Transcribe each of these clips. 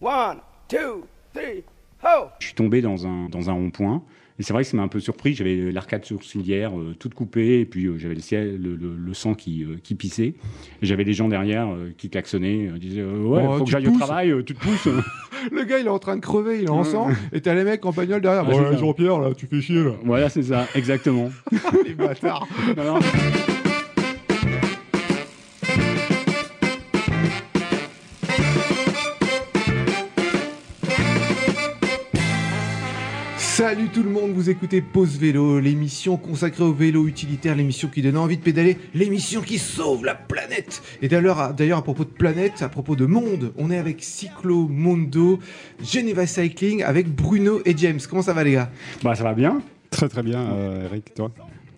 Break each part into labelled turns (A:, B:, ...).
A: One, two, three, ho!
B: Je suis tombé dans un, dans un rond-point. Et c'est vrai que ça m'a un peu surpris. J'avais l'arcade sourcilière euh, toute coupée, et puis euh, j'avais le, ciel, le, le, le sang qui, euh, qui pissait. Et j'avais des gens derrière euh, qui klaxonnaient, euh, disaient euh, Ouais,
C: Oh,
B: faut
C: tu
B: que j'aille au
C: pousses.
B: travail, euh, tu te pousses.
C: Le gars, il est en train de crever, il est en sang, et t'as les mecs en bagnole derrière.
B: Ouais, c'est
C: Ouais. Jean-Pierre, là, tu fais chier, là.
B: voilà, c'est ça, exactement.
C: les bâtards.
B: Non, non.
C: Salut tout le monde, vous écoutez Pause Vélo, l'émission consacrée au vélo utilitaire, l'émission qui donne envie de pédaler, l'émission qui sauve la planète. Et d'ailleurs, d'ailleurs à propos de planète, à propos de monde, on est avec Cyclo Mondo, Geneva Cycling, avec Bruno et James. Comment ça va les gars?
B: Bah, ça va bien.
D: Très très bien, euh, Eric, toi?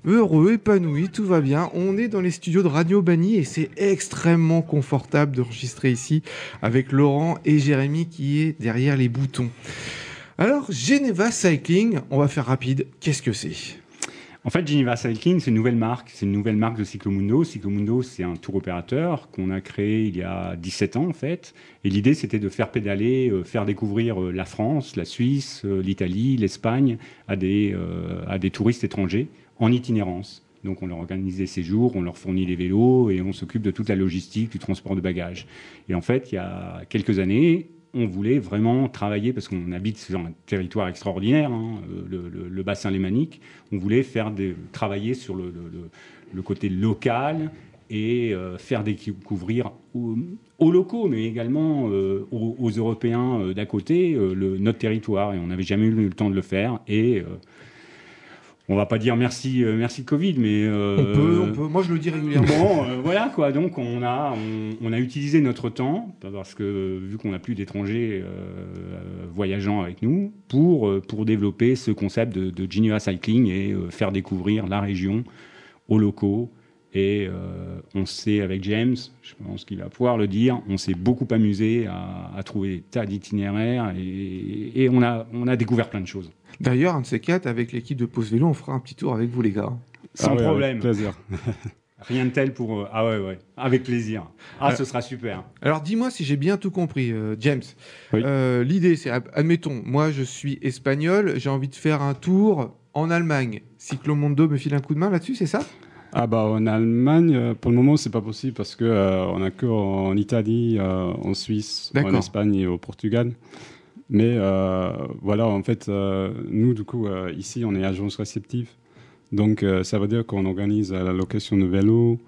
C: Heureux, épanoui, tout va bien. On est dans les studios de Radio Bani et c'est extrêmement confortable d'enregistrer ici avec Laurent et Jérémy qui est derrière les boutons. Alors, Geneva Cycling, on va faire rapide. Qu'est-ce que c'est?
B: En fait, Geneva Cycling, c'est une nouvelle marque. C'est une nouvelle marque de Cyclomundo. Cyclomundo, c'est un tour opérateur qu'on a créé il y a 17 ans, en fait. Et l'idée, c'était de faire pédaler, euh, faire découvrir euh, la France, la Suisse, euh, l'Italie, l'Espagne à des, à des touristes étrangers en itinérance. Donc, on leur organise des séjours, on leur fournit les vélos et on s'occupe de toute la logistique, du transport de bagages. Et en fait, il y a quelques années, on voulait vraiment travailler, parce qu'on habite sur un territoire extraordinaire, hein, euh, le, bassin lémanique, on voulait faire travailler sur le, côté local et euh, faire découvrir aux, aux locaux, mais également euh, aux, aux Européens d'à côté, notre territoire. Et on n'avait jamais eu le temps de le faire. Et on va pas dire merci, euh, merci Covid, mais... euh,
C: On peut, on peut. Moi, je le dis régulièrement.
B: Bon, euh, voilà quoi. Donc on a, on, on a utilisé notre temps parce que vu qu'on n'a plus d'étrangers voyageant avec nous pour pour développer ce concept de, de Geneva Cycling et faire découvrir la région aux locaux. Et euh, on s'est avec James, je pense qu'il va pouvoir le dire, on s'est beaucoup amusé à, à trouver des tas d'itinéraires et, et on a on a découvert plein de choses.
C: D'ailleurs, un de ces quatre, avec l'équipe de Pause Vélo, on fera un petit tour avec vous, les gars.
B: Sans
D: Ah ouais, avec
B: problème.
D: plaisir.
B: Rien de tel pour euh, ah ouais ouais avec plaisir. Ah
C: Euh,
B: ce sera super.
C: Alors, dis-moi si j'ai bien tout compris, euh, James.
D: Oui.
C: Euh, L'idée, c'est, ad- admettons, moi, je suis espagnol, j'ai envie de faire un tour en Allemagne. Cyclomondo me file un coup de main là-dessus, c'est ça?
D: Ah bah en Allemagne, pour le moment, c'est pas possible parce que euh, on a que en Italie, euh, en Suisse, en. Espagne et au Portugal. Mais euh, voilà, en fait, euh, nous, du coup, euh, ici, on est agence réceptive. Donc, ça veut dire qu'on organise la location de vélos,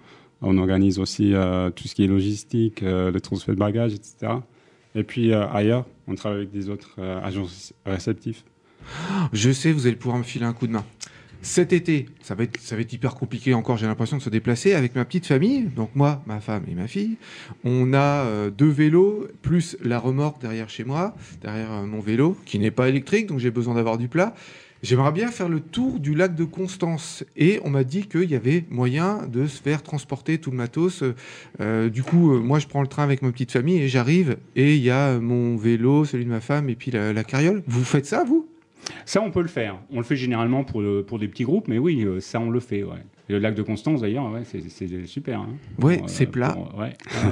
D: on organise aussi tout ce qui est logistique, le transfert de bagages, etc. Et puis ailleurs, on travaille avec des autres agences réceptives.
C: Je sais, vous allez pouvoir me filer un coup de main. Cet été, ça va être, hyper compliqué encore, j'ai l'impression de se déplacer avec ma petite famille. Donc moi, ma femme et ma fille. On a euh, deux vélos, plus la remorque derrière chez moi, derrière euh, mon vélo, qui n'est pas électrique, donc j'ai besoin d'avoir du plat. J'aimerais bien faire le tour du lac de Constance. Et on m'a dit qu'il y avait moyen de se faire transporter tout le matos. Euh, du coup, moi, je prends le train avec ma petite famille et j'arrive. Et il y a mon vélo, celui de ma femme et puis la carriole. Vous faites ça, vous?
B: Ça, on peut le faire. On le fait généralement pour, le- pour des petits groupes, mais oui, euh, ça, on le fait. Ouais. Et le lac de Constance, d'ailleurs, ouais, c'est c'est super. hein.
C: Ouais,
B: Pour, euh,
C: c'est plat.
B: pour- ouais, ouais,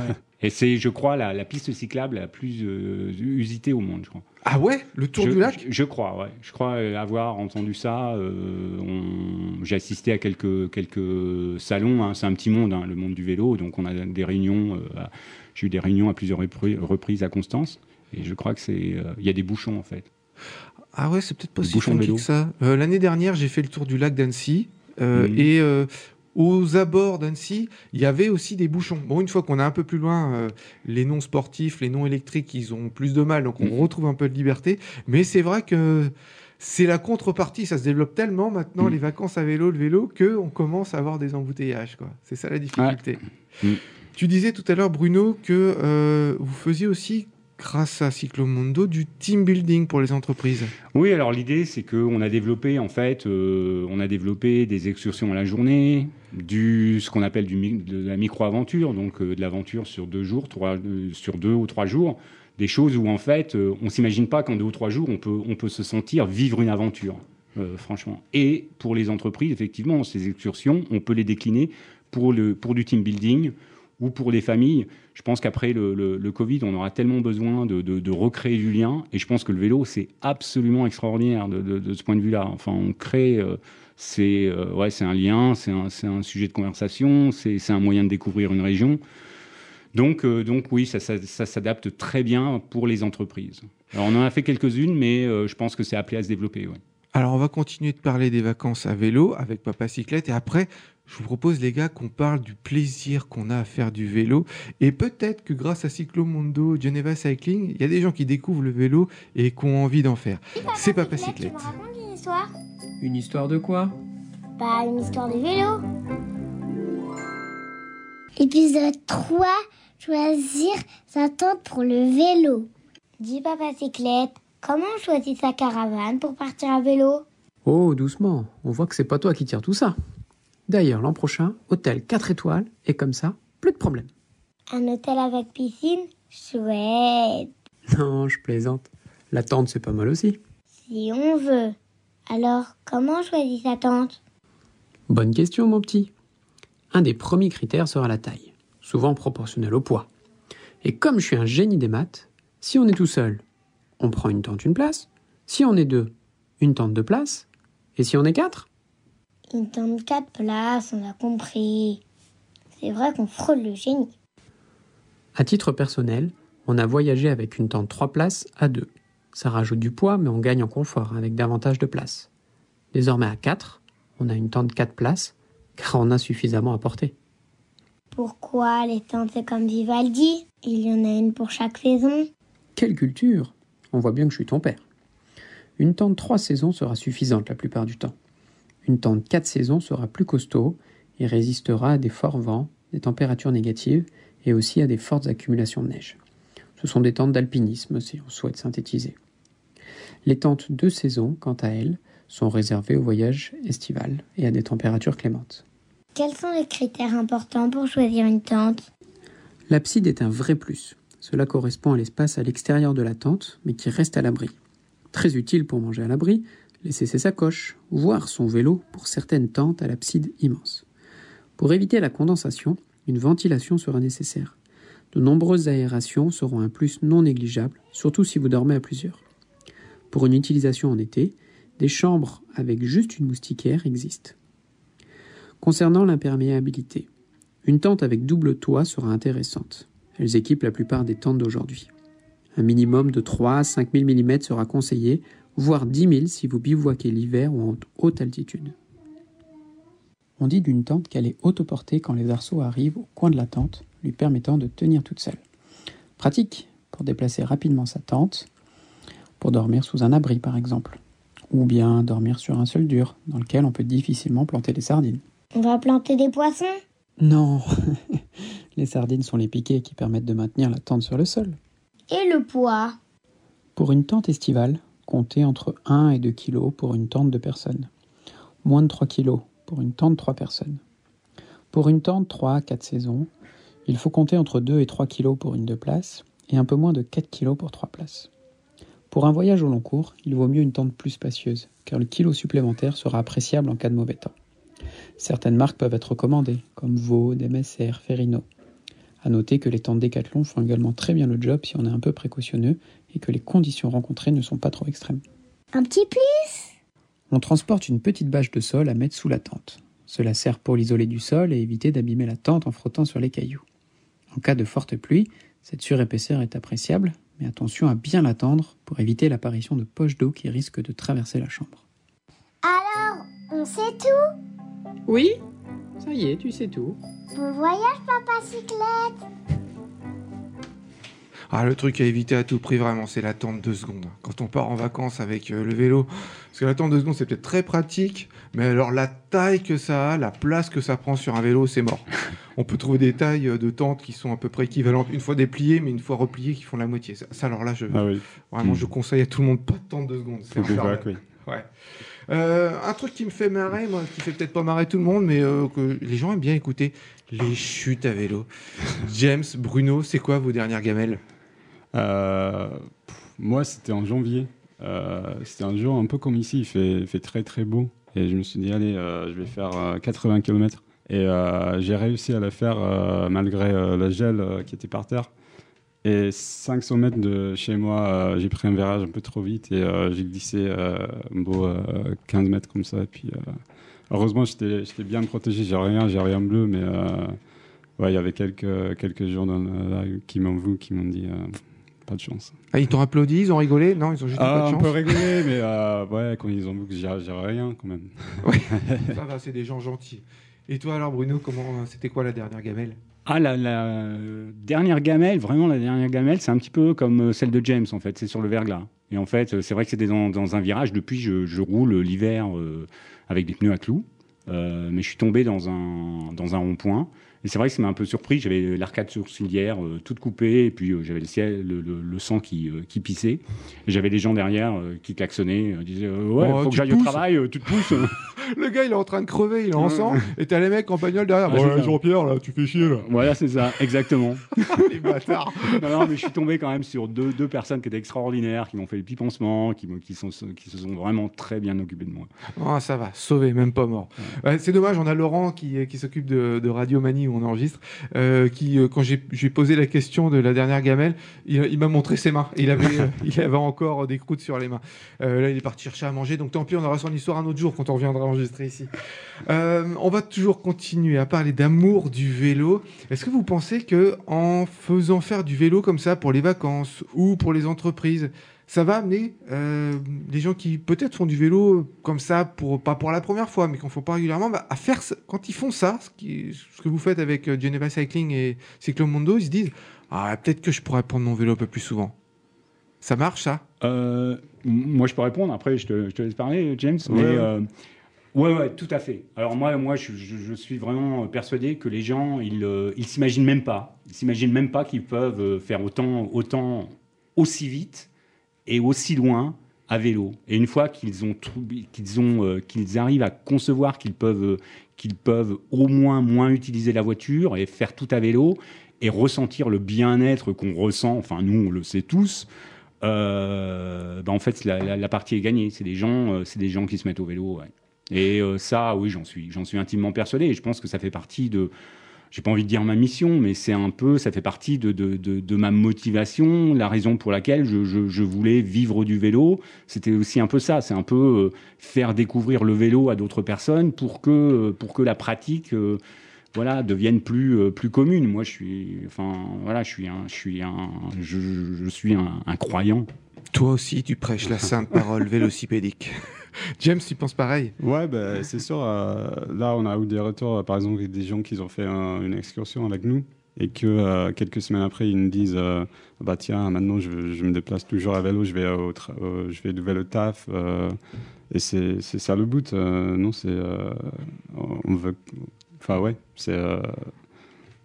B: ouais. Et c'est, je crois, la, la piste cyclable la plus euh, usitée au monde, je crois.
C: Ah ouais? Le tour
B: je,
C: du lac?
B: je, je crois, ouais. Je crois euh, avoir entendu ça. euh, on- J'ai assisté à quelques, quelques salons. hein. C'est un petit monde, hein, le monde du vélo. Donc, on a des réunions. euh, à- J'ai eu des réunions à plusieurs repri- reprises à Constance. Et je crois que c'est, euh, il y a des bouchons en fait.
C: Ah ouais, c'est peut-être pas si funky que ça. Euh, L'année dernière, j'ai fait le tour du lac d'Annecy. euh,
B: Mhm.
C: Et euh, aux abords d'Annecy, il y avait aussi des bouchons. Bon, une fois qu'on est un peu plus loin, les non sportifs, les non électriques, ils ont plus de mal. Donc on
B: Mhm.
C: retrouve un peu de liberté. Mais c'est vrai que c'est la contrepartie. Ça se développe tellement maintenant,
B: Mhm.
C: les vacances à vélo, le vélo, qu'on commence à avoir des embouteillages. C'est ça la difficulté. Tu disais tout à l'heure, Bruno, que euh, vous faisiez aussi, grâce à Cyclomondo, du team building pour les entreprises.
B: Oui, alors l'idée, c'est qu'on a développé, en fait, euh, on a développé des excursions à la journée, du, ce qu'on appelle du, de la micro-aventure, donc euh, de l'aventure sur deux jours, trois, euh, sur deux ou trois jours, des choses où, en fait, on s'imagine pas qu'en deux ou trois jours, on peut, on peut se sentir vivre une aventure, franchement. Et pour les entreprises, effectivement, ces excursions, on peut les décliner pour, le, pour du team building, ou pour les familles. Je pense qu'après le, Covid, on aura tellement besoin de, recréer du lien. Et je pense que le vélo, c'est absolument extraordinaire de, ce point de vue-là. Enfin, on crée, euh, c'est euh, ouais, un lien, c'est un, sujet de conversation, c'est un moyen de découvrir une région. Donc, euh, donc oui, ça, s'adapte très bien pour les entreprises. Alors, on en a fait quelques-unes, mais je pense que c'est appelé à se développer.
C: Alors, on va continuer de parler des vacances à vélo avec Papa Cyclette. Et après, je vous propose, les gars, qu'on parle du plaisir qu'on a à faire du vélo. Et peut-être que grâce à Cyclomondo, Geneva Cycling, il y a des gens qui découvrent le vélo et qui ont envie d'en faire. C'est Papa Cyclette. Tu me
E: racontes une histoire?
F: Une histoire de quoi?
E: Bah, une histoire de vélo. Épisode 3 Choisir sa tente pour le vélo. Dis Papa Cyclette, comment on choisit sa caravane pour partir à vélo?
F: Oh, doucement. On voit que c'est pas toi qui tires tout ça. D'ailleurs, l'an prochain, hôtel 4 étoiles, et comme ça, plus de problème.
E: Un hôtel avec piscine? Chouette.
F: Non, je plaisante. La tente, c'est pas mal aussi.
E: Si on veut. Alors, comment on choisit sa tente?
F: Bonne question, mon petit. Un des premiers critères sera la taille, souvent proportionnelle au poids. Et comme je suis un génie des maths, si on est tout seul, on prend une tente, une place. Si on est deux, une tente de place. Et si on est quatre
E: une tente 4 places, on a compris. C'est vrai qu'on frôle le génie.
F: À titre personnel, on a voyagé avec une tente 3 places à 2. Ça rajoute du poids, mais on gagne en confort avec davantage de place. Désormais à 4, on a une tente 4 places, car on a suffisamment à porter.
E: Pourquoi les tentes c'est comme Vivaldi? Il y en a une pour chaque saison.
F: Quelle culture On voit bien que je suis ton père. Une tente 3 saisons sera suffisante la plupart du temps. Une tente 4 saisons sera plus costaud et résistera à des forts vents, des températures négatives et aussi à des fortes accumulations de neige. Ce sont des tentes d'alpinisme si on souhaite synthétiser. Les tentes de saison, quant à elles, sont réservées au voyage estival et à des températures clémentes.
E: Quels sont les critères importants pour choisir une tente?
F: L'abside est un vrai plus. Cela correspond à l'espace à l'extérieur de la tente, mais qui reste à l'abri. Très utile pour manger à l'abri, laisser ses sacoches, voire son vélo pour certaines tentes à l'abside immense. Pour éviter la condensation, une ventilation sera nécessaire. De nombreuses aérations seront un plus non négligeable, surtout si vous dormez à plusieurs. Pour une utilisation en été, des chambres avec juste une moustiquaire existent. Concernant l'imperméabilité, une tente avec double toit sera intéressante. Elles équipent la plupart des tentes d'aujourd'hui. Un minimum de 3 à 5 000 mm sera conseillé voire 10 000 si vous bivouaquez l'hiver ou en haute altitude. On dit d'une tente qu'elle est autoportée quand les arceaux arrivent au coin de la tente, lui permettant de tenir toute seule. Pratique pour déplacer rapidement sa tente, pour dormir sous un abri par exemple, ou bien dormir sur un seul dur dans lequel on peut difficilement planter des sardines.
E: On va planter des poissons?
F: Non, les sardines sont les piquets qui permettent de maintenir la tente sur le sol.
E: Et le poids
F: Pour une tente estivale, compter entre 1 et 2 kg pour une tente de personnes. Moins de 3 kg pour une tente de 3 personnes. Pour une tente 3 à 4 saisons, il faut compter entre 2 et 3 kg pour une 2 places et un peu moins de 4 kg pour 3 places. Pour un voyage au long cours, il vaut mieux une tente plus spacieuse, car le kilo supplémentaire sera appréciable en cas de mauvais temps. Certaines marques peuvent être recommandées, comme Vaux, MSR, Ferrino. À noter que les tentes Decathlon font également très bien le job si on est un peu précautionneux et que les conditions rencontrées ne sont pas trop extrêmes.
E: Un petit plus?
F: On transporte une petite bâche de sol à mettre sous la tente. Cela sert pour l'isoler du sol et éviter d'abîmer la tente en frottant sur les cailloux. En cas de forte pluie, cette surépaisseur est appréciable, mais attention à bien l'attendre pour éviter l'apparition de poches d'eau qui risquent de traverser la chambre.
E: Alors, on sait tout?
F: Oui, ça y est, tu sais tout.
E: Bon voyage, papa cyclette
C: ah, le truc à éviter à tout prix, vraiment, c'est l'attente deux secondes. Quand on part en vacances avec euh, le vélo, parce que l'attente deux secondes, c'est peut-être très pratique, mais alors la taille que ça a, la place que ça prend sur un vélo, c'est mort. on peut trouver des tailles euh, de tentes qui sont à peu près équivalentes, une fois dépliées, mais une fois repliées, qui font la moitié. Ça, alors là, je, ah vraiment, je conseille à tout le monde pas de tente deux secondes. C'est
D: oui.
C: Ouais. Euh, un truc qui me fait marrer, moi, qui fait peut-être pas marrer tout le monde, mais que les gens aiment bien écouter, les chutes à vélo. James, Bruno, c'est quoi vos dernières gamelles?
D: Moi, c'était en janvier. Euh, c'était un jour un peu comme ici, il fait, très très beau. Et je me suis dit, allez, euh, je vais faire 80 km. Et j'ai réussi à le faire malgré le gel qui était par terre. Et 500 mètres de chez moi, j'ai pris un virage un peu trop vite et j'ai glissé un beau 15 mètres comme ça. Et puis, heureusement, j'étais bien protégé. J'ai rien, j'ai rien bleu, mais il y avait quelques, quelques gens qui m'ont vu, qui m'ont dit pas de chance.
C: Ah, ils t'ont applaudi, ils ont rigolé Non, ils ont juste
D: ah,
C: pas de chance.
D: On peut rigoler, mais euh, ouais, quand ils ont vu que j'avais rien, quand même.
C: Oui, ça va, c'est des gens gentils. Et toi alors, Bruno, comment c'était quoi la dernière gamelle?
B: Ah, la, dernière gamelle, vraiment la dernière gamelle, c'est un petit peu comme euh, celle de James, en fait. C'est sur le verglas. Et en fait, c'est vrai que c'était dans, un virage. Depuis, je, roule l'hiver euh, avec des pneus à clous. mais je suis tombé dans un, dans un rond-point. Et c'est vrai que ça m'a un peu surpris. J'avais l'arcade sourcilière euh, toute coupée, et puis euh, j'avais le, ciel, le, sang qui, euh, qui pissait. Et j'avais des gens derrière qui klaxonnaient, disaient Ouais, oh, faut que j'aille au travail, tu te pousses.
C: le gars, il est en train de crever, il est en sang, et t'as les mecs en bagnole derrière. ouais, Jean-Pierre, là, tu fais chier, là.
B: Voilà, c'est ça, exactement.
C: les bâtards.
B: non, mais je suis tombé quand même sur deux, deux personnes qui étaient extraordinaires, qui m'ont fait le pipencement, qui, qui, sont, qui se sont vraiment très bien occupés de moi.
C: Oh, ça va, sauvé, même pas mort. c'est dommage, on a Laurent qui, qui s'occupe de, de Radio Manie où on enregistre, euh, qui, euh, quand j'ai posé la question de la dernière gamelle, il, m'a montré ses mains. Il avait, euh, il avait encore des croûtes sur les mains. là, il est parti chercher à manger, donc tant pis, on aura son histoire un autre jour quand on reviendra enregistrer ici. on va toujours continuer à parler d'amour du vélo. Est-ce que vous pensez que en faisant faire du vélo comme ça pour les vacances ou pour les entreprises, ça va amener euh, des gens qui peut-être font du vélo comme ça, pour, pas pour la première fois, mais qu'on ne font pas régulièrement, bah, à faire quand ils font ça, ce, qui, ce, que vous faites avec euh, Geneva Cycling et Cyclomondo, ils se disent ah, peut-être que je pourrais prendre mon vélo un peu plus souvent. Ça marche, ça?
B: Euh, Moi, je peux répondre. Après, je te, laisse parler, James. Ouais. Mais ouais, ouais, tout à fait. Alors moi, moi, je, je, suis vraiment persuadé que les gens, ils, ils s'imaginent même pas, ils s'imaginent même pas qu'ils peuvent faire autant, autant, aussi vite et aussi loin à vélo. Et une fois qu'ils ont qu'ils ont euh, qu'ils arrivent à concevoir qu'ils peuvent euh, qu'ils peuvent au moins moins utiliser la voiture et faire tout à vélo et ressentir le bien-être qu'on ressent. Enfin, nous, on le sait tous. Euh, ben, en fait, la, partie est gagnée. C'est des gens, c'est des gens qui se mettent au vélo. Et ça, oui, j'en suis, j'en suis intimement persuadé. Et je pense que ça fait partie de j'ai pas envie de dire ma mission, mais c'est un peu, ça fait partie de, de, de, ma motivation, la raison pour laquelle je, je, voulais vivre du vélo. C'était aussi un peu ça, c'est un peu euh, faire découvrir le vélo à d'autres personnes pour que, pour que la pratique euh, voilà, devienne plus, euh, plus commune. Moi, je suis, enfin, voilà, je suis un, je suis un, je, suis un croyant.
C: Toi aussi, tu prêches la sainte parole vélocipédique. James, tu penses pareil?
D: Ouais, bah, c'est sûr. Euh, là, on a eu des retours, par exemple, des gens qui ont fait une excursion avec nous et que euh, quelques semaines après, ils nous disent euh, bah tiens, maintenant je, me déplace toujours à vélo, je vais au je vais du vélo taf. et c'est ça le but. non, c'est on veut. Enfin ouais, c'est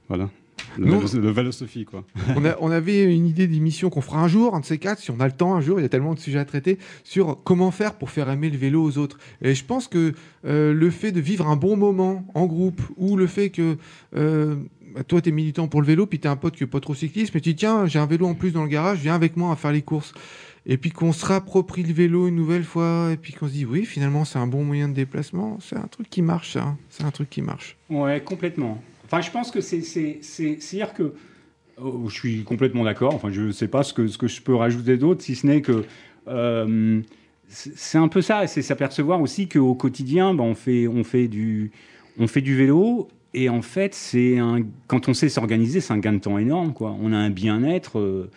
D: voilà. Le, vélo, Sophie, quoi.
C: on, a, on, avait une idée d'émission qu'on fera un jour, un de ces quatre, si on a le temps un jour, il y a tellement de sujets à traiter, sur comment faire pour faire aimer le vélo aux autres. Et je pense que euh, le fait de vivre un bon moment en groupe, ou le fait que euh, bah, toi, tu es militant pour le vélo, puis tu un pote qui n'est pas trop cycliste, mais tu dis, tiens, j'ai un vélo en plus dans le garage, viens avec moi à faire les courses. Et puis qu'on se réapproprie le vélo une nouvelle fois, et puis qu'on se dit, oui, finalement, c'est un bon moyen de déplacement, c'est un truc qui marche, ça. C'est un truc qui marche.
B: Ouais, complètement. Enfin, je pense que c'est. C'est-à-dire que. Oh, je suis complètement d'accord. Enfin, je ne sais pas ce que, je peux rajouter d'autre, si ce n'est que. Euh, c'est un peu ça, c'est s'apercevoir aussi qu'au quotidien, ben, on, fait, on, fait du, on fait du vélo et en fait, quand on sait s'organiser, c'est un gain de temps énorme. Quoi. On a un bien-être. Euh,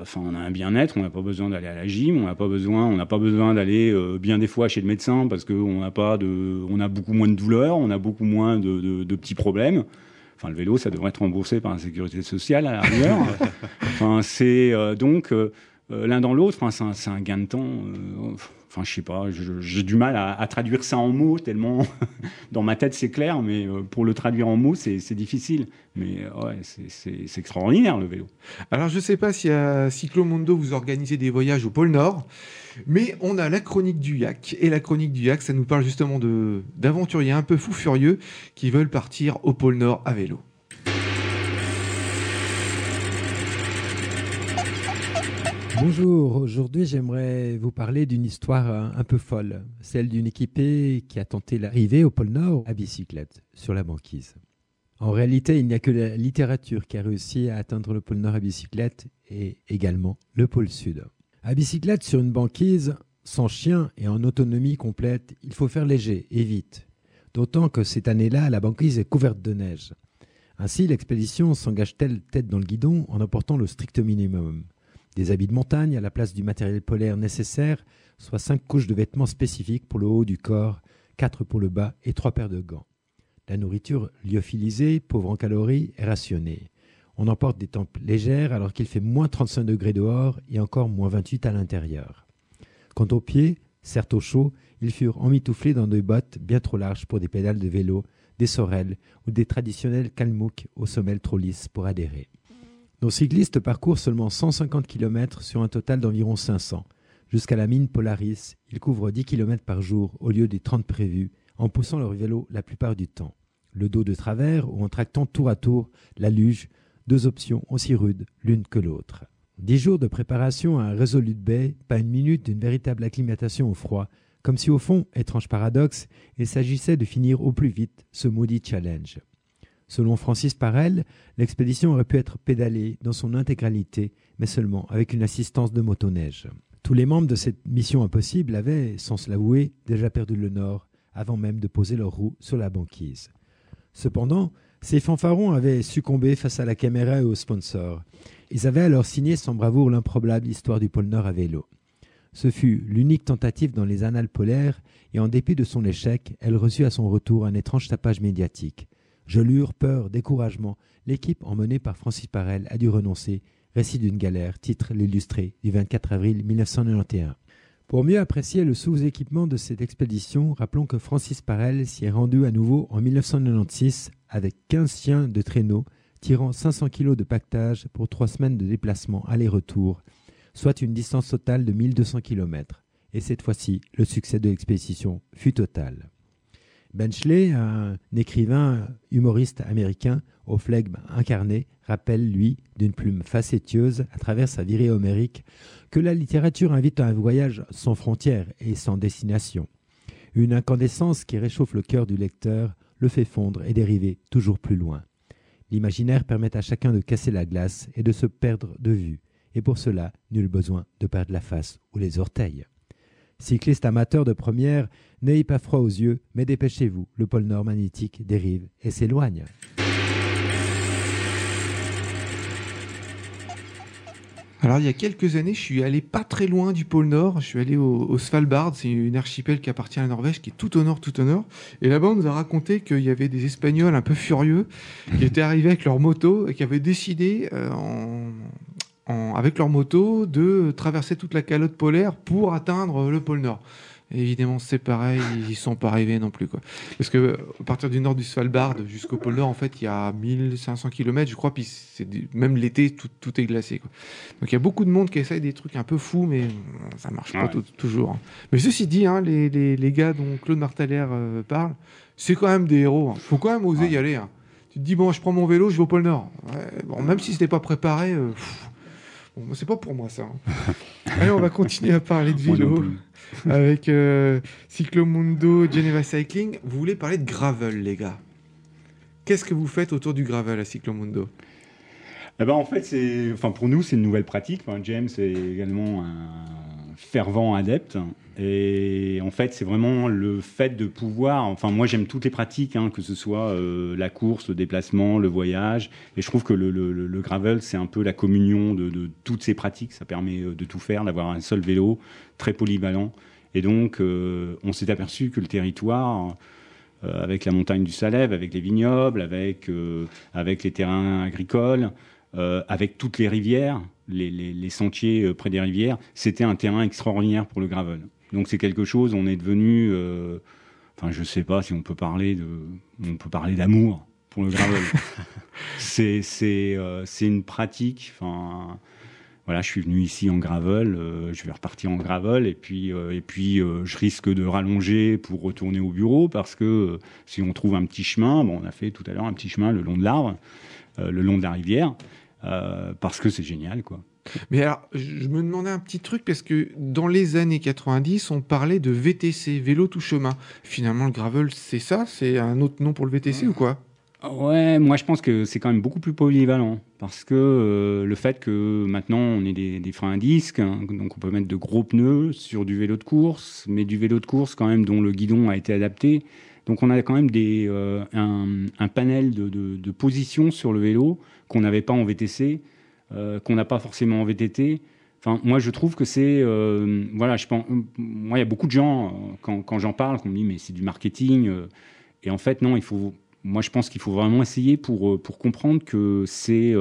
B: enfin, on a un bien-être, on n'a pas besoin d'aller à la gym, on n'a pas besoin, on n'a pas besoin d'aller euh, bien des fois chez le médecin parce qu'on n'a pas de, on a beaucoup moins de douleurs, on a beaucoup moins de, petits problèmes. Enfin, le vélo, ça devrait être remboursé par la sécurité sociale à l'arrière. enfin, c'est euh, donc l'un dans l'autre. Enfin, c'est un, gain de temps. Enfin, je sais pas, j'ai du mal à, traduire ça en mots, tellement dans ma tête c'est clair, mais euh, pour le traduire en mots, c'est difficile. Mais euh, ouais, c'est extraordinaire le vélo.
C: Alors, je sais pas si à Cyclomondo vous organisez des voyages au pôle Nord, mais on a la chronique du Yak. Et la chronique du Yak, ça nous parle justement d'aventuriers un peu fous furieux qui veulent partir au pôle Nord à vélo.
G: Bonjour, aujourd'hui j'aimerais vous parler d'une histoire un peu folle, celle d'une équipée qui a tenté l'arrivée au pôle Nord à bicyclette, sur la banquise. En réalité, il n'y a que la littérature qui a réussi à atteindre le pôle Nord à bicyclette et également le pôle Sud. À bicyclette sur une banquise, sans chien et en autonomie complète, il faut faire léger et vite. D'autant que cette année-là, la banquise est couverte de neige. Ainsi, l'expédition s'engage-t-elle tête dans le guidon en apportant le strict minimum. Des habits de montagne à la place du matériel polaire nécessaire, soit cinq couches de vêtements spécifiques pour le haut du corps, quatre pour le bas et trois paires de gants. La nourriture lyophilisée, pauvre en calories, est rationnée. On emporte des tempes légères alors qu'il fait moins 35 degrés dehors et encore moins 28 à l'intérieur. Quant aux pieds, certes au chaud, ils furent emmitouflés dans des bottes bien trop larges pour des pédales de vélo, des sorelles ou des traditionnels calmouks aux semelles trop lisses pour adhérer. Nos cyclistes parcourent seulement 150 km sur un total d'environ 500. Jusqu'à la mine Polaris, ils couvrent 10 km par jour au lieu des 30 prévus, en poussant leur vélo la plupart du temps. Le dos de travers ou en tractant tour à tour la luge, deux options aussi rudes l'une que l'autre. Dix jours de préparation à un Resolute Bay, pas une minute d'une véritable acclimatation au froid, comme si au fond, étrange paradoxe, il s'agissait de finir au plus vite ce maudit challenge. Selon Francis Parel, l'expédition aurait pu être pédalée dans son intégralité, mais seulement avec une assistance de motoneige. Tous les membres de cette mission impossible avaient, sans se l'avouer, déjà perdu le nord, avant même de poser leurs roues sur la banquise. Cependant, ces fanfarons avaient succombé face à la caméra et aux sponsors. Ils avaient alors signé sans bravoure l'improbable histoire du pôle Nord à vélo. Ce fut l'unique tentative dans les annales polaires, et en dépit de son échec, elle reçut à son retour un étrange tapage médiatique. Gelure, peur, découragement, l'équipe emmenée par Francis Parel a dû renoncer. Récit d'une galère, titre l'illustré du 24 avril 1991. Pour mieux apprécier le sous-équipement de cette expédition, rappelons que Francis Parel s'y est rendu à nouveau en 1996 avec 15 chiens de traîneau tirant 500 kg de pactage pour trois semaines de déplacement aller-retour, soit une distance totale de 1200 km. Et cette fois-ci, le succès de l'expédition fut total. Benchley, un écrivain humoriste américain au flegme incarné, rappelle, lui, d'une plume facétieuse à travers sa virée homérique, que la littérature invite à un voyage sans frontières et sans destination. Une incandescence qui réchauffe le cœur du lecteur, le fait fondre et dériver toujours plus loin. L'imaginaire permet à chacun de casser la glace et de se perdre de vue, et pour cela, nul besoin de perdre la face ou les orteils. Cycliste amateur de première, n'ayez pas froid aux yeux, mais dépêchez-vous, le pôle Nord magnétique dérive et s'éloigne.
C: Alors, il y a quelques années, je suis allé pas très loin du pôle Nord. Je suis allé au, Svalbard. C'est une archipel qui appartient à la Norvège, qui est tout au nord, tout au nord. Et là-bas, on nous a raconté qu'il y avait des Espagnols un peu furieux qui étaient arrivés avec leur moto et qui avaient décidé, euh, avec leur moto, de traverser toute la calotte polaire pour atteindre le pôle Nord évidemment, c'est pareil, ils sont pas arrivés non plus. Quoi. Parce que à partir du nord du Svalbard jusqu'au pôle Nord, en fait, il y a 1500 km, je crois, puis même l'été, tout, est glacé. Quoi. Donc il y a beaucoup de monde qui essaye des trucs un peu fous, mais ça marche pas toujours. Hein. Mais ceci dit, hein, les, les, gars dont Claude Martaler euh, parle, c'est quand même des héros. Il hein. faut quand même oser y aller. Tu te dis, bon, je prends mon vélo, je vais au pôle Nord. bon, même si ce n'était pas préparé, euh, bon, c'est pas pour moi ça. Allez, on va continuer à parler de vélo avec euh, Cyclomundo Geneva Cycling. Vous voulez parler de gravel, les gars Qu'est-ce que vous faites autour du gravel à Cyclomundo?
B: Eh ben, en fait, c'est, enfin, pour nous, c'est une nouvelle pratique. James est également un fervent adepte. Et en fait, c'est vraiment le fait de pouvoir. Enfin, moi, j'aime toutes les pratiques, hein, que ce soit euh, la course, le déplacement, le voyage. Et je trouve que le, gravel, c'est un peu la communion de, toutes ces pratiques. Ça permet euh, de tout faire, d'avoir un seul vélo, très polyvalent. Et donc, euh, on s'est aperçu que le territoire, avec la montagne du Salève, avec les vignobles, avec, avec les terrains agricoles, avec toutes les rivières, les, les sentiers près des rivières, c'était un terrain extraordinaire pour le gravel. Donc c'est quelque chose, on est devenu, euh, enfin je sais pas si on peut parler de, on peut parler d'amour pour le gravel. c'est c'est euh, une pratique, enfin voilà, je suis venu ici en gravel, euh, je vais repartir en gravel et puis et puis je risque de rallonger pour retourner au bureau parce que si on trouve un petit chemin, bon on a fait tout à l'heure un petit chemin le long de l'arbre, le long de la rivière, parce que c'est génial quoi
C: Mais alors, je me demandais un petit truc parce que dans les années 90, on parlait de VTC, vélo tout chemin. Finalement, le gravel, c'est ça? C'est un autre nom pour le VTC ou quoi?
B: Ouais, moi je pense que c'est quand même beaucoup plus polyvalent parce que euh, le fait que maintenant on ait des, des freins à disque, hein, donc on peut mettre de gros pneus sur du vélo de course, mais du vélo de course quand même dont le guidon a été adapté. Donc on a quand même des, euh, un, panel de, de, positions sur le vélo qu'on n'avait pas en VTC, euh, qu'on n'a pas forcément en VTT. Enfin, moi, je trouve que c'est, euh, voilà, je pense, moi, il y a beaucoup de gens quand, quand j'en parle, qui me disent mais c'est du marketing. et en fait, non, il faut, moi, je pense qu'il faut vraiment essayer pour pour comprendre que c'est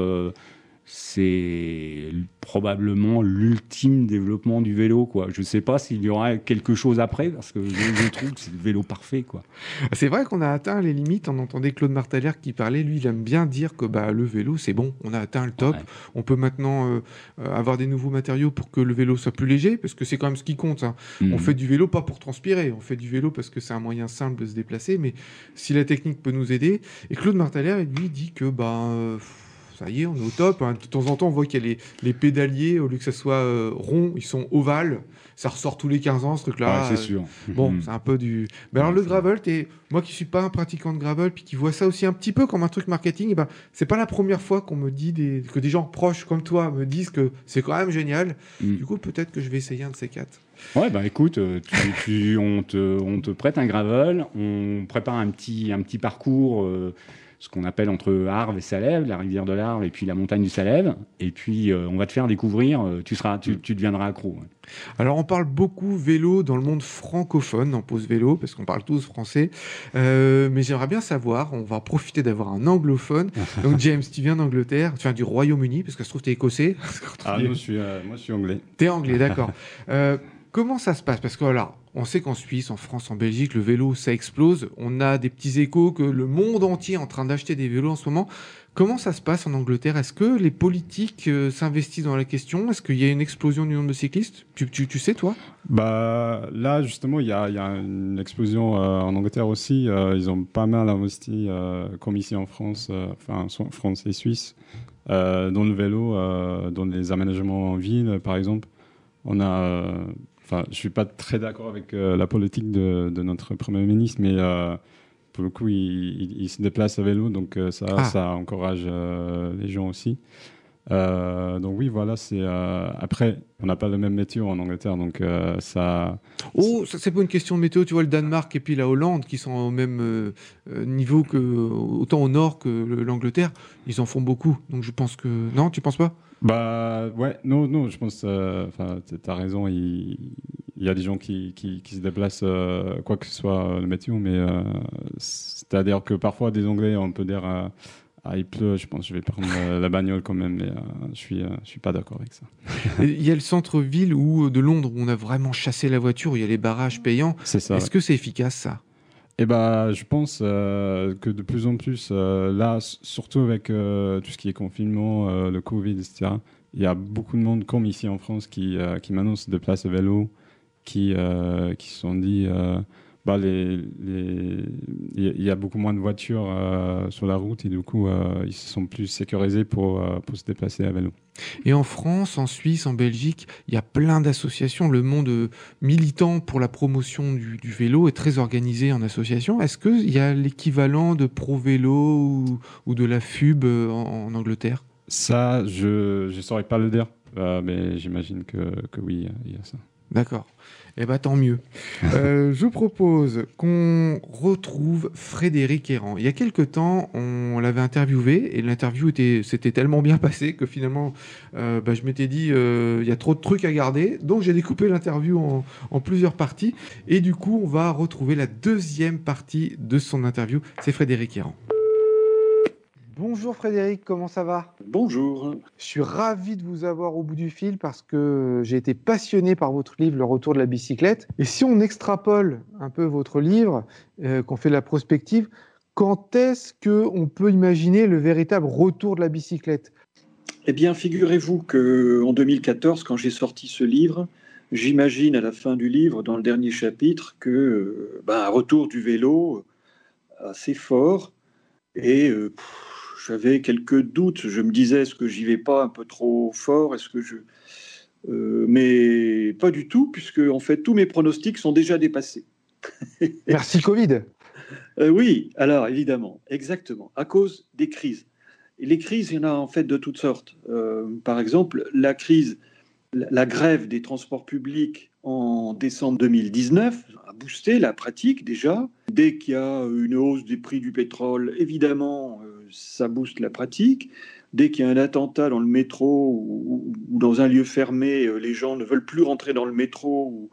B: c'est probablement l'ultime développement du vélo, quoi. Je sais pas s'il y aura quelque chose après, parce que je, je trouve que c'est le vélo parfait, quoi.
C: C'est vrai qu'on a atteint les limites. On entendait Claude Martaler qui parlait. Lui, il aime bien dire que bah, le vélo, c'est bon. On a atteint le top.
B: Ouais.
C: On peut maintenant euh, euh, avoir des nouveaux matériaux pour que le vélo soit plus léger, parce que c'est quand même ce qui compte. hein. On
B: Mhm.
C: fait du vélo pas pour transpirer. On fait du vélo parce que c'est un moyen simple de se déplacer. Mais si la technique peut nous aider. Et Claude Martaler, lui, dit que bah, euh, ça y est, on est au top. hein. De temps en temps, on voit qu'il y a les, les pédaliers, au lieu que ça soit euh, rond, ils sont ovales. Ça ressort tous les 15 ans, ce truc-là.
B: Ouais, c'est sûr.
C: Bon,
B: Mhm.
C: c'est un peu du. Mais alors le gravel, moi qui suis pas un pratiquant de gravel, puis qui vois ça aussi un petit peu comme un truc marketing, eh ben c'est pas la première fois qu'on me dit des... que des gens proches comme toi me disent que c'est quand même génial.
B: Mhm.
C: Du coup, peut-être que je vais essayer un de ces quatre.
B: Ouais, bah écoute, euh, tu, tu- on, te, on te prête un gravel, on prépare un petit, un petit parcours, euh, ce qu'on appelle entre Arves et Salève, la rivière de l'Arve et puis la montagne du Salève, et puis euh, on va te faire découvrir, euh, tu, seras, tu, tu deviendras accro. ouais.
C: Alors on parle beaucoup vélo dans le monde francophone en pause vélo parce qu'on parle tous français, Euh, mais j'aimerais bien savoir. On va profiter d'avoir un anglophone. Donc James, tu viens d'Angleterre, tu viens du Royaume-Uni parce que ça se trouve t'es écossais.
D: Ah, non, je suis, euh, moi, je suis anglais.
C: T'es anglais, d'accord. Comment ça se passe? Parce que voilà, on sait qu'en Suisse, en France, en Belgique, le vélo, ça explose. On a des petits échos que le monde entier est en train d'acheter des vélos en ce moment. Comment ça se passe en Angleterre? Est-ce que les politiques euh, s'investissent dans la question? Est-ce qu'il y a une explosion du nombre de cyclistes? Tu, tu, tu sais, toi?
D: Bah, là, justement, il y y a une explosion euh, en Angleterre aussi. Euh, ils ont pas mal investi, comme ici en France, enfin, France et Suisse, dans le vélo, dans les aménagements en ville, par exemple. On a. Enfin, je suis pas très d'accord avec euh, la politique de, de notre Premier ministre, mais euh, pour le coup, il, il- il se déplace à vélo, donc euh, ça,
C: Ah.
D: ça encourage les gens aussi. Donc oui, voilà, c'est après, on n'a pas le même météo en Angleterre, donc ça.
C: Oh, ça c'est pas une question de météo. Tu vois, le Danemark et puis la Hollande, qui sont au même niveau que autant au nord que le- l'Angleterre, ils en font beaucoup. Donc je pense que non, tu penses pas?
D: Bah ouais, non, non, je pense, euh, enfin, tu as raison, il, il y a des gens qui, qui, qui se déplacent, euh, quoi que ce soit euh, le météo, mais euh, c'est-à-dire que parfois des Anglais, on peut dire, euh, ah, il pleut, je pense je vais prendre euh, la bagnole quand même, mais euh, je suis, euh, je suis pas d'accord avec ça.
C: Il y a le centre-ville de Londres où on a vraiment chassé la voiture, où il y a les barrages payants.
D: C'est ça.
C: Est-ce que c'est efficace ça?
D: Eh ben, je pense euh, que de plus en plus, euh, là, surtout avec euh, tout ce qui est confinement, le Covid, etc., il y a beaucoup de monde, comme ici en France, qui, qui maintenant se déplace à vélo, qui, qui se sont dit, bah, les, les- il y a- il y a beaucoup moins de voitures euh, sur la route et du coup, euh, ils se sont plus sécurisés pour, euh, pour se déplacer à vélo.
C: Et en France, en Suisse, en Belgique, il y a plein d'associations. Le monde militant pour la promotion du, du vélo est très organisé en association. Est-ce qu'il y a l'équivalent de Pro Vélo ou, ou de la FUB en, en Angleterre?
D: Ça, je ne saurais pas le dire, mais j'imagine que, que oui, il y a ça.
C: D'accord. Eh ben tant mieux. Euh, je propose qu'on retrouve Frédéric Errand. Il y a quelque temps, on l'avait interviewé et l'interview était, s'était tellement bien passé que finalement, euh, bah, je m'étais dit, euh, il y a trop de trucs à garder. Donc j'ai découpé l'interview en, en plusieurs parties. Et du coup, on va retrouver la deuxième partie de son interview. C'est Frédéric Errand. Bonjour Frédéric, comment ça va?
H: Bonjour.
C: Je suis ravi de vous avoir au bout du fil parce que j'ai été passionné par votre livre Le retour de la bicyclette. Et si on extrapole un peu votre livre, euh, qu'on fait la prospective, quand est-ce qu'on peut imaginer le véritable retour de la bicyclette?
H: Eh bien, figurez-vous que en 2014, quand j'ai sorti ce livre, j'imagine à la fin du livre, dans le dernier chapitre, que euh, ben, un retour du vélo assez fort. Et euh, pff, j'avais quelques doutes. Je me disais, est-ce que j'y vais pas un peu trop fort? Est-ce que je euh, mais pas du tout, puisque en fait tous mes pronostics sont déjà dépassés.
C: Merci Covid.
H: Euh, oui, alors évidemment, exactement, à cause des crises. Et les crises, il y en a en fait de toutes sortes. Euh, par exemple, la crise, la grève des transports publics en décembre 2019 a boosté la pratique déjà. Dès qu'il y a une hausse des prix du pétrole, évidemment, ça booste la pratique. Dès qu'il y a un attentat dans le métro ou, dans un lieu fermé, les gens ne veulent plus rentrer dans le métro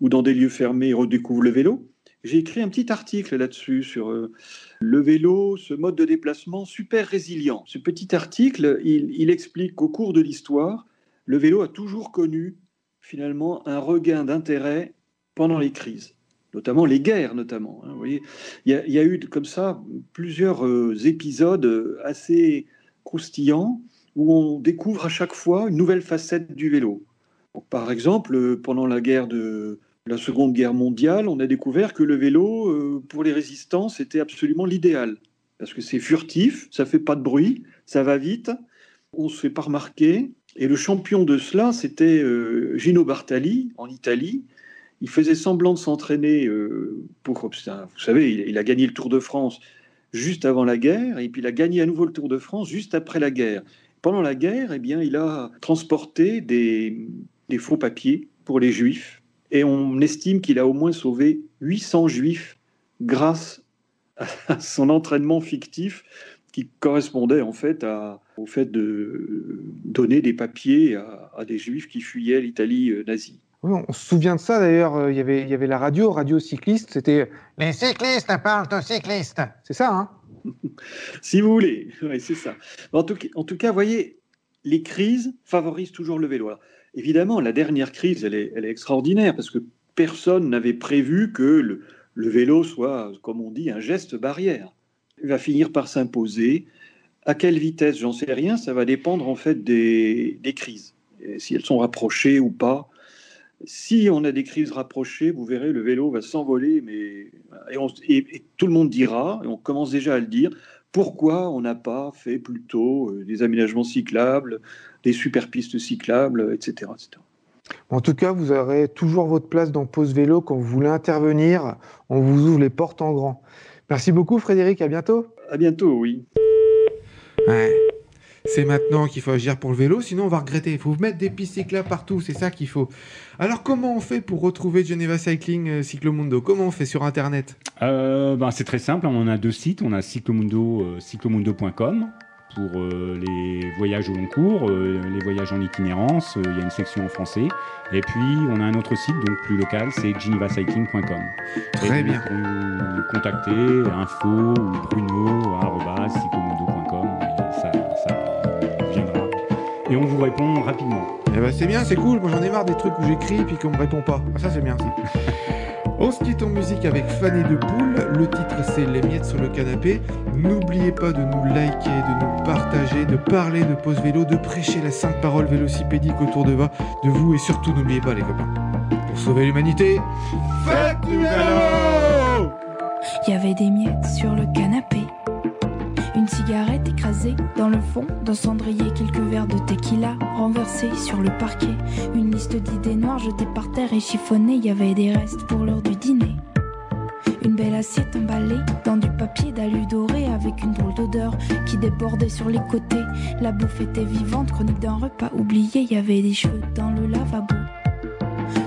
H: ou, dans des lieux fermés et redécouvrent le vélo. J'ai écrit un petit article là-dessus sur euh, le vélo, ce mode de déplacement super résilient. Ce petit article, il, explique qu'au cours de l'histoire, le vélo a toujours connu finalement un regain d'intérêt pendant les crises, notamment les guerres notamment. Hein, vous voyez, il y, a, eu comme ça plusieurs euh, épisodes assez croustillants où on découvre à chaque fois une nouvelle facette du vélo. par exemple, pendant la guerre de la Seconde Guerre mondiale, on a découvert que le vélo, euh, pour les résistants, c'était absolument l'idéal. Parce que c'est furtif, ça fait pas de bruit, ça va vite, on se fait pas remarquer. Et le champion de cela, c'était euh, Gino Bartali, en Italie. Il faisait semblant de s'entraîner euh, pour. Vous savez, il, a gagné le Tour de France juste avant la guerre, et puis il a gagné à nouveau le Tour de France juste après la guerre. Pendant la guerre, eh bien, il a transporté des faux papiers pour les Juifs et on estime qu'il a au moins sauvé 800 juifs grâce à son entraînement fictif qui correspondait en fait au fait de donner des papiers à, des juifs qui fuyaient l'Italie euh, nazie.
C: Oui, on se souvient de ça d'ailleurs, euh, il y avait, il y avait la radio, radio cycliste, c'était Les cyclistes parlent aux cyclistes. C'est ça, hein?
H: Si vous voulez, oui, c'est ça. En tout, en tout cas, vous voyez, les crises favorisent toujours le vélo. Évidemment, la dernière crise, elle est, extraordinaire parce que personne n'avait prévu que le, vélo soit, comme on dit, un geste barrière. Il va finir par s'imposer. À quelle vitesse, j'en sais rien. Ça va dépendre en fait des, crises, si elles sont rapprochées ou pas. Si on a des crises rapprochées, vous verrez, le vélo va s'envoler, mais et, tout le monde dira, et on commence déjà à le dire, pourquoi on n'a pas fait plutôt euh, des aménagements cyclables, des super pistes cyclables, etc.
C: En tout cas, vous aurez toujours votre place dans Pause Vélo quand vous voulez intervenir. On vous ouvre les portes en grand. Merci beaucoup, Frédéric. À bientôt.
H: À bientôt, oui.
C: C'est maintenant qu'il faut agir pour le vélo, sinon on va regretter. Il faut mettre des pistes cyclables partout, c'est ça qu'il faut. Alors comment on fait pour retrouver Geneva Cycling euh, Cyclomundo? Comment on fait sur Internet?
B: Euh, ben, C'est très simple, on a deux sites. On a cyclomundo, euh, cyclomundo.com pour les voyages au long cours, les voyages en itinérance, il y a une section en français. Et puis on a un autre site, donc plus local, c'est genevacycling.com.
C: Très bien.
B: Nous contacter, info ou bruno.cyclomundo.com et on vous répond rapidement.
C: Eh ben c'est bien, c'est cool. Moi j'en ai marre des trucs où j'écris puis qu'on me répond pas. Ah, ça c'est bien. On se quitte en musique avec Fanny de Poule. Le titre c'est Les miettes sur le canapé. N'oubliez pas de nous liker, de nous partager, de parler de pause vélo, de prêcher la sainte parole vélocipédique autour de, de vous et surtout n'oubliez pas les copains. Pour sauver l'humanité, faites du vélo
I: Il y avait des miettes sur le canapé une cigarette écrasée dans le fond d'un cendrier, quelques verres de tequila renversés sur le parquet. Une liste d'idées noires jetées par terre et chiffonnées, y avait des restes pour l'heure du dîner. Une belle assiette emballée dans du papier d'alu doré avec une drôle d'odeur qui débordait sur les côtés. La bouffe était vivante, chronique d'un repas oublié, y avait des cheveux dans le lavabo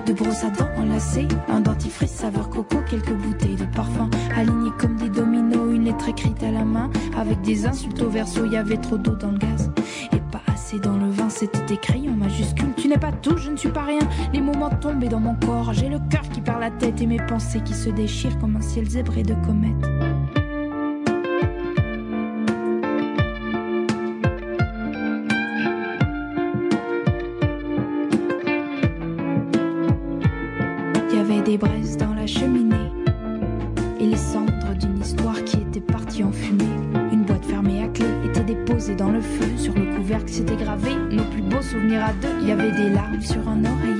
I: de brosse à dents enlacées, un dentifrice saveur coco, quelques bouteilles de parfum alignées comme écrite à la main avec des insultes au verso, il y avait trop d'eau dans le gaz et pas assez dans le vin, c'était écrit en majuscule. Tu n'es pas tout, je ne suis pas rien. Les moments tombés dans mon corps, j'ai le cœur qui perd la tête et mes pensées qui se déchirent comme un ciel zébré de comètes. Sur un oreiller